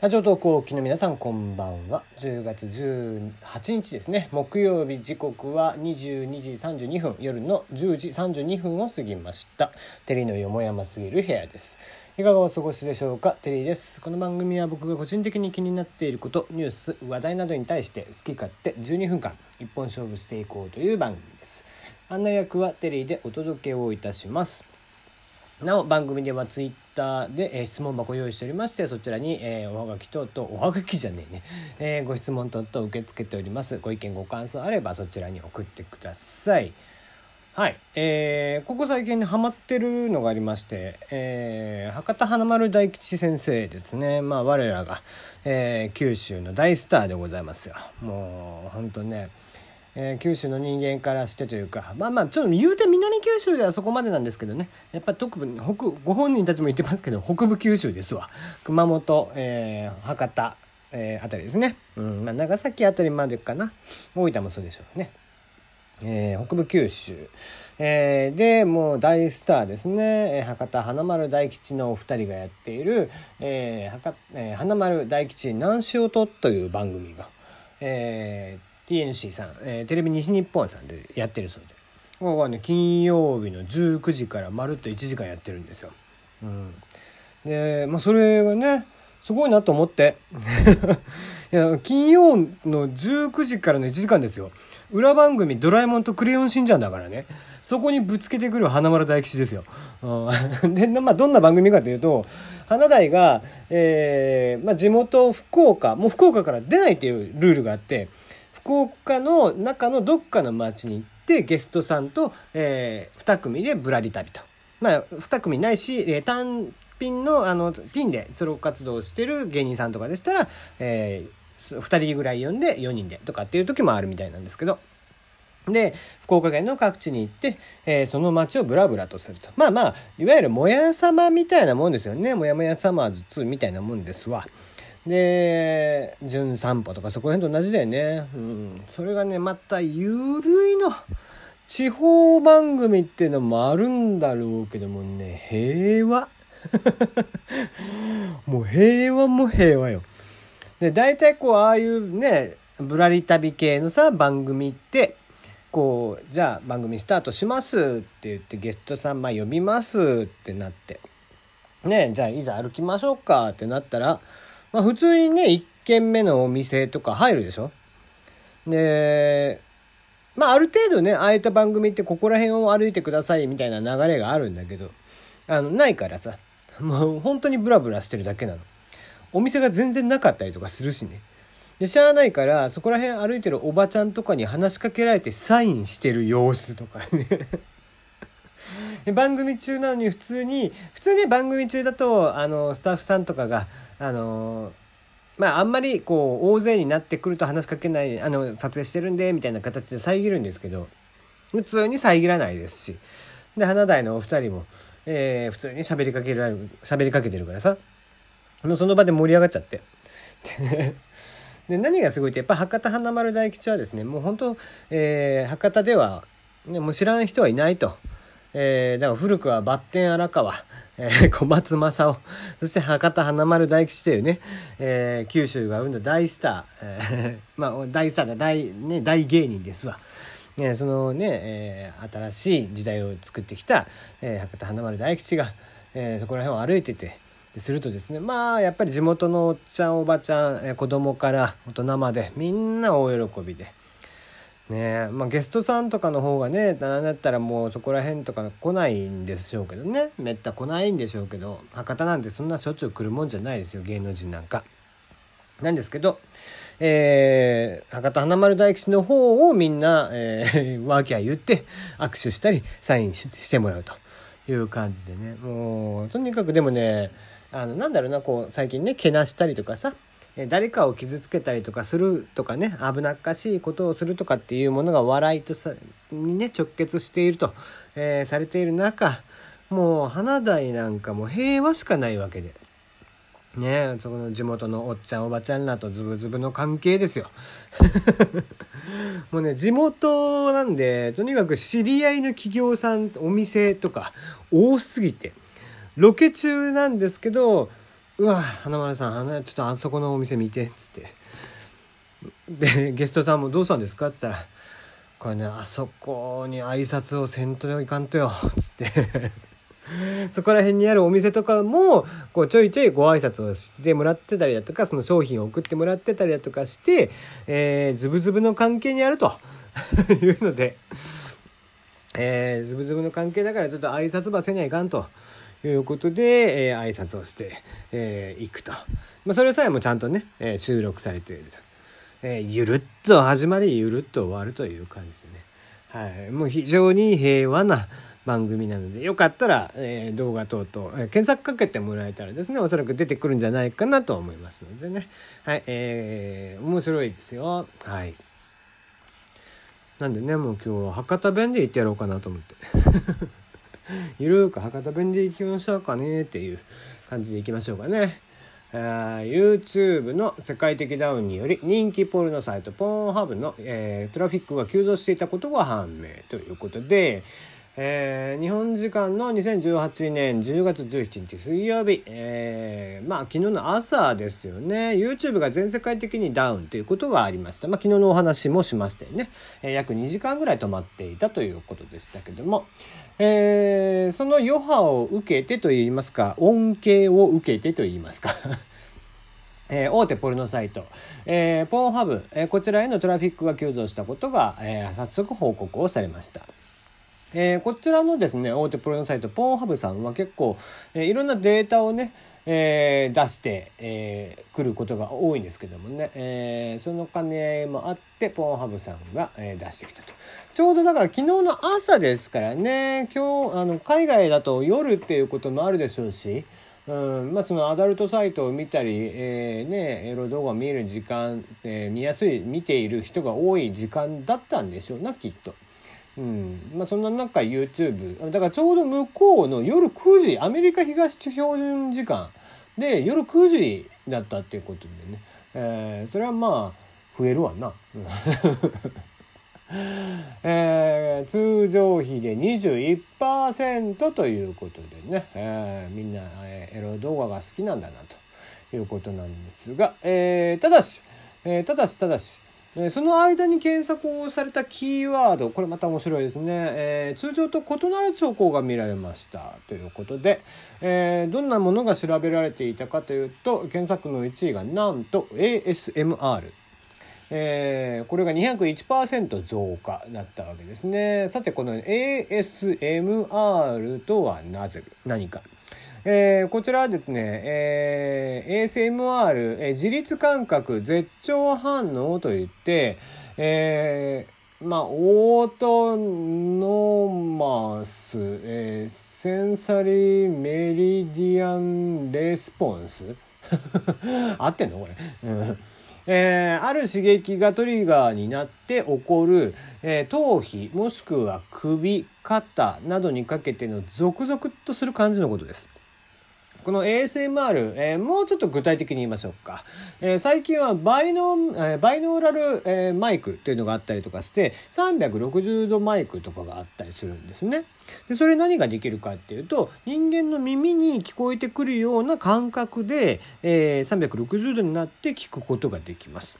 ラジオ投稿機の皆さんこんばんは。10月18日ですね。木曜日時刻は22時32分。夜の10時32分を過ぎました。テリーのよもやますぎる部屋です。いかがお過ごしでしょうか？テリーです。この番組は僕が個人的に気になっていることニュース話題などに対して好き勝手12分間一本勝負していこうという番組です。案内役はテリーでお届けをいたします。なお番組ではツイッターで、えー、質問箱用意しておりましてそちらに、えー、おはがき等々おはがきじゃねえね、えー、ご質問等々受け付けております。ご意見ご感想あればそちらに送ってください。はい、えー、ここ最近ハマってるのがありまして、えー、博多華丸大吉先生ですね。まあ我らが、えー、九州の大スターでございますよ。もうほんとねえー、九州の人間からしてというかまあまあちょっと言うて南九州ではそこまでなんですけどね。やっぱ特に北ご本人たちも言ってますけど北部九州ですわ。熊本、えー、博多、えー、あたりですね、うんまあ、長崎あたりまでかな。大分もそうでしょうね。えー、北部九州、えー、でもう大スターですね、えー、博多華丸大吉のお二人がやっている「えーはかえー、花丸大吉南し音」という番組が、えー、TNC さん、えー、テレビ西日本さんでやってるそうで。ここはね金曜日の19時からまるっと1時間やってるんですよ。うん、でまあそれがねすごいなと思って。いや金曜の19時からの1時間ですよ。裏番組「ドラえもんとクレヨンしんちゃん」だからね。そこにぶつけてくる花丸大吉ですよ。うん、で、まあ、どんな番組かというと花大が、えーまあ、地元福岡もう福岡から出ないっていうルールがあって福岡の中のどっかの町に行ってゲストさんと、えー、2組でぶらり旅と。まあ、2組ないし、えー、単品のあのピンでソロ活動してる芸人さんとかでしたら、えー、2人ぐらい呼んで4人でとかっていう時もあるみたいなんですけど。で、福岡県の各地に行って、えー、その街をブラブラとすると。まあまあ、いわゆるもやさまみたいなもんですよね。もやもやサマーズ2みたいなもんですわ。で「じゅん散歩」とかそこら辺と同じだよね、うん、それがねまたゆるいの。地方番組っていうのもあるんだろうけどもね平和。もう平和も平和よ。で大体こうああいうねぶらり旅系のさ番組ってこうじゃあ番組スタートしますって言ってゲストさんまあ呼びますってなって。ねじゃあいざ歩きましょうかってなったらまあ普通にね、1軒目のお店とか入るでしょ？で、まあある程度ね、ああいった番組ってここら辺を歩いてくださいみたいな流れがあるんだけど、あの、ないからさ、もう本当にブラブラしてるだけなの。お店が全然なかったりとかするしね。で、しゃあないから、そこら辺歩いてるおばちゃんとかに話しかけられてサインしてる様子とかね で番組中なのに普通に普通ね番組中だとあのスタッフさんとかがあのまああんまりこう大勢になってくると話しかけないあの撮影してるんでみたいな形で遮るんですけど普通に遮らないですしで花大のお二人も、えー、普通に喋りかけられる喋りかけてるからさもうその場で盛り上がっちゃって。で何がすごいってやっぱ博多華丸大吉はですねもう本当、えー、博多では、ね、もう知らん人はいないと。えー、だから古くはバッテン荒川、えー、小松政夫、そして博多華丸大吉というね、えー、九州が生んだ大スター、えー、まあ大スターだ、大、ね、大芸人ですわ。ね、そのね、えー、新しい時代を作ってきた、えー、博多華丸大吉が、えー、そこら辺を歩いてて、するとですねまあやっぱり地元のおっちゃんおばちゃん、えー、子供から大人までみんな大喜びで。ね。まあ、ゲストさんとかの方がねなんだったらもうそこら辺とか来ないんでしょうけどね。めった来ないんでしょうけど博多なんてそんなしょっちゅう来るもんじゃないですよ芸能人なんか。なんですけど、えー、博多華丸大吉の方をみんな、えー、ワーキャー言って握手したりサインしてもらうと。いう感じでね。もうとにかくでもねあのなんだろうなこう最近ねけなしたりとかさ誰かを傷つけたりとかするとかね危なっかしいことをするとかっていうものが笑いとさにね直結していると、えー、されている中もう花大なんかも平和しかないわけで。ねそこの地元のおっちゃんおばちゃんらとズブズブの関係ですよ。もうね地元なんでとにかく知り合いの企業さんお店とか多すぎてロケ中なんですけど「うわ花丸さんあのちょっとあそこのお店見て」っつってでゲストさんも「どうしたんですか?」っつったら「これねあそこに挨拶をせんといかんとよ」っつってそこら辺にあるお店とかもこうちょいちょいご挨拶をしてもらってたりだとかその商品を送ってもらってたりだとかして、えー、ズブズブの関係にあると いうので、えー、ズブズブの関係だからちょっと挨拶ばせにはいかんと。いうことで、えー、挨拶をして、えー、いくと。まあ、それさえもちゃんとね、えー、収録されていると。えー、ゆるっと始まり、ゆるっと終わるという感じでね。はい。もう非常に平和な番組なので、よかったら、えー、動画等々、えー、検索かけてもらえたらですね、おそらく出てくるんじゃないかなと思いますのでね。はい。えー、面白いですよ。はい。なんでね、もう今日は博多弁で言ってやろうかなと思って。ゆるーく博多弁でいきましょうかねっていう感じでいきましょうかね。YouTube の世界的ダウンにより人気ポルノサイトポーンハブの、えー、トラフィックが急増していたことが判明ということで、えー、日本時間の2018年10月17日水曜日、えー、まあ昨日の朝ですよね。YouTube が全世界的にダウンということがありました、まあ、昨日のお話もしましたよね、えー、約2時間ぐらい止まっていたということでしたけども、えー、その余波を受けてといいますか恩恵を受けてといいますか。えー、大手ポルノサイト、えー、ポーンハブ、えー、こちらへのトラフィックが急増したことが、えー、早速報告をされました。えー、こちらのですね大手プロのサイトポーンハブさんは結構、えー、いろんなデータをね、えー、出して、えー、ることが多いんですけどもね、えー、その金もあってポーンハブさんが、え、出してきたとちょうどだから昨日の朝ですからね今日あの海外だと夜っていうこともあるでしょうしうんまあ、そのアダルトサイトを見たり、えーね、エロ動画を見る時間、え、見やすい見ている人が多い時間だったんでしょうなきっと。うん。まあ、そんな中 YouTube だからちょうど向こうの夜9時アメリカ東標準時間で夜9時だったっていうことでね、えー、それはまあ増えるわな。えー、通常比で21%ということでね、えー、みんな、えー、エロ動画が好きなんだなということなんですが、えー、ただし、えー、ただしただしその間に検索をされたキーワードこれまた面白いですね、えー、通常と異なる兆候が見られましたということで、えー、どんなものが調べられていたかというと検索の1位がなんと ASMR えー、これが201%増加だったわけですね。さてこの ASMR とはなぜ何か。えー、こちらはですね、えー、ASMR、えー、自律感覚絶頂反応といって、えー、まあ、 Autonomous、えー、 Sensory Meridian Response？合ってんのこれ？う んえー、ある刺激がトリガーになって起こる、えー、頭皮もしくは首肩などにかけてのゾクゾクっとする感じのことです。この ASMR、えー、もうちょっと具体的に言いましょうか。えー、最近はバイノ,、えー、バイノーラル、えー、マイクっていうのがあったりとかして360度マイクとかがあったりするんですね。でそれ何ができるかっていうと人間の耳に聞こえてくるような感覚で、えー、360度になって聞くことができます。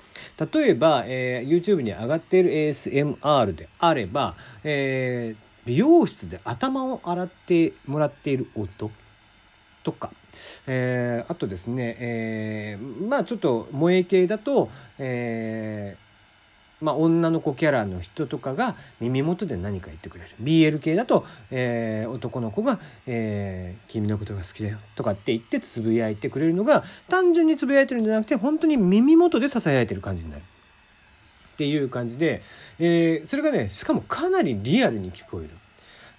例えば、えー、YouTube に上がっている ASMR であれば、えー、美容室で頭を洗ってもらっている音とか、えー、あとですね、えー、まあちょっと萌え系だと、えー、まあ、女の子キャラの人とかが耳元で何か言ってくれる BL 系だと、え、男の子が、え「君のことが好きだよ」とかって言ってつぶやいてくれるのが単純につぶやいてるんじゃなくて本当に耳元でささやいてる感じになる。っていう感じで、えー、それがねしかもかなりリアルに聞こえる。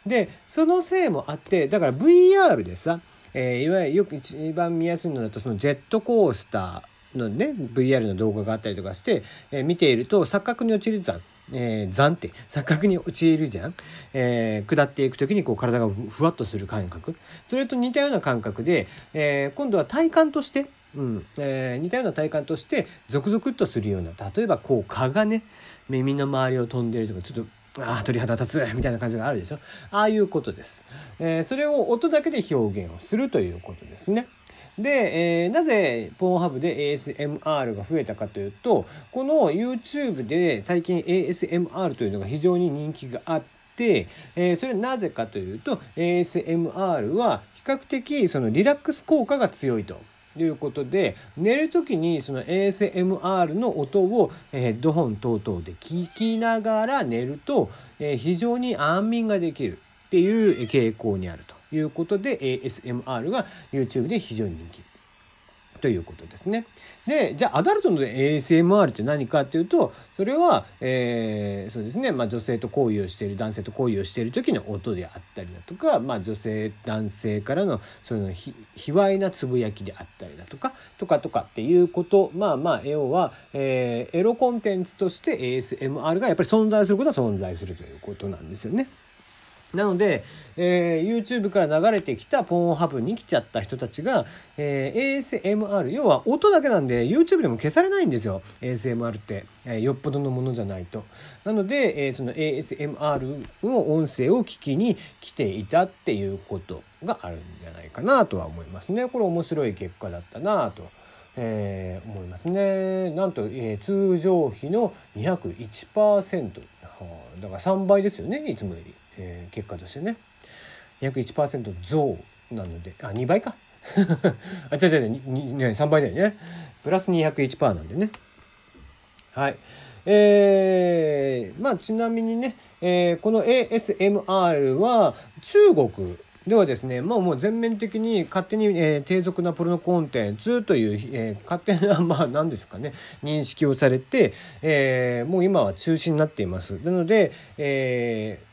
でそのせいもあってだから VR でさえー、いわゆるよく一番見やすいのだとそのジェットコースターのね VR の動画があったりとかして、えー、見ていると錯覚に陥る残、えー、残って錯覚に陥るじゃん、えー、下っていく時にこう体がふわっとする感覚。それと似たような感覚で、えー、今度は体感としてうん。えー、似たような体感としてゾクゾクっとするような例えばこう蚊がね耳の周りを飛んでるとかちょっとあ鳥肌立つみたいな感じがあるでしょ？ああいうことです、えー、それを音だけで表現をするということですね。で、えー、なぜポーンハブで ASMR が増えたかというとこの YouTube で最近 ASMR というのが非常に人気があって、えー、それはなぜかというと ASMR は比較的そのリラックス効果が強いと。いうことで寝る時にその ASMR の音をヘッドホン等々で聞きながら寝ると非常に安眠ができるっていう傾向にあるということで ASMR が YouTube で非常に人気。ということですね。でじゃあアダルトの ASMR って何かっていうとそれは、えー、そうですね、まあ、女性と交尾をしている男性と交尾をしている時の音であったりだとか、まあ、女性男性からのそのひ卑猥なつぶやきであったりだとかとかとかっていうことまあまあ要は、えー、エロコンテンツとして ASMR がやっぱり存在することは存在するということなんですよね。なので、えー、YouTube から流れてきたポーンハブに来ちゃった人たちが、えー、ASMR 要は音だけなんで YouTube でも消されないんですよ ASMR って、えー、よっぽどのものじゃないと。なので、えー、その ASMR の音声を聞きに来ていたっていうことがあるんじゃないかなとは思いますね。これ面白い結果だったなと。えー、思いますね。なんと、えー、通常費の201%、はあ、だから3倍ですよねいつもより。えー、結果としてね。約1%増なのであ2倍か？あ違う違う違う。3倍だよね。プラス201%なんでね。はい。えー、まあちなみにね、えー、この ASMR は中国ではですね、まあ、もう全面的に勝手に、えー、低俗なポルノコンテンツという、えー、勝手な、まあ、何ですかね、認識をされて、えー、もう今は中止になっています。なので、えー、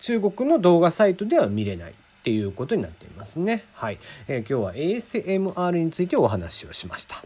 中国の動画サイトでは見れないっていうことになっていますね。はい。えー、今日は ASMR についてお話をしました。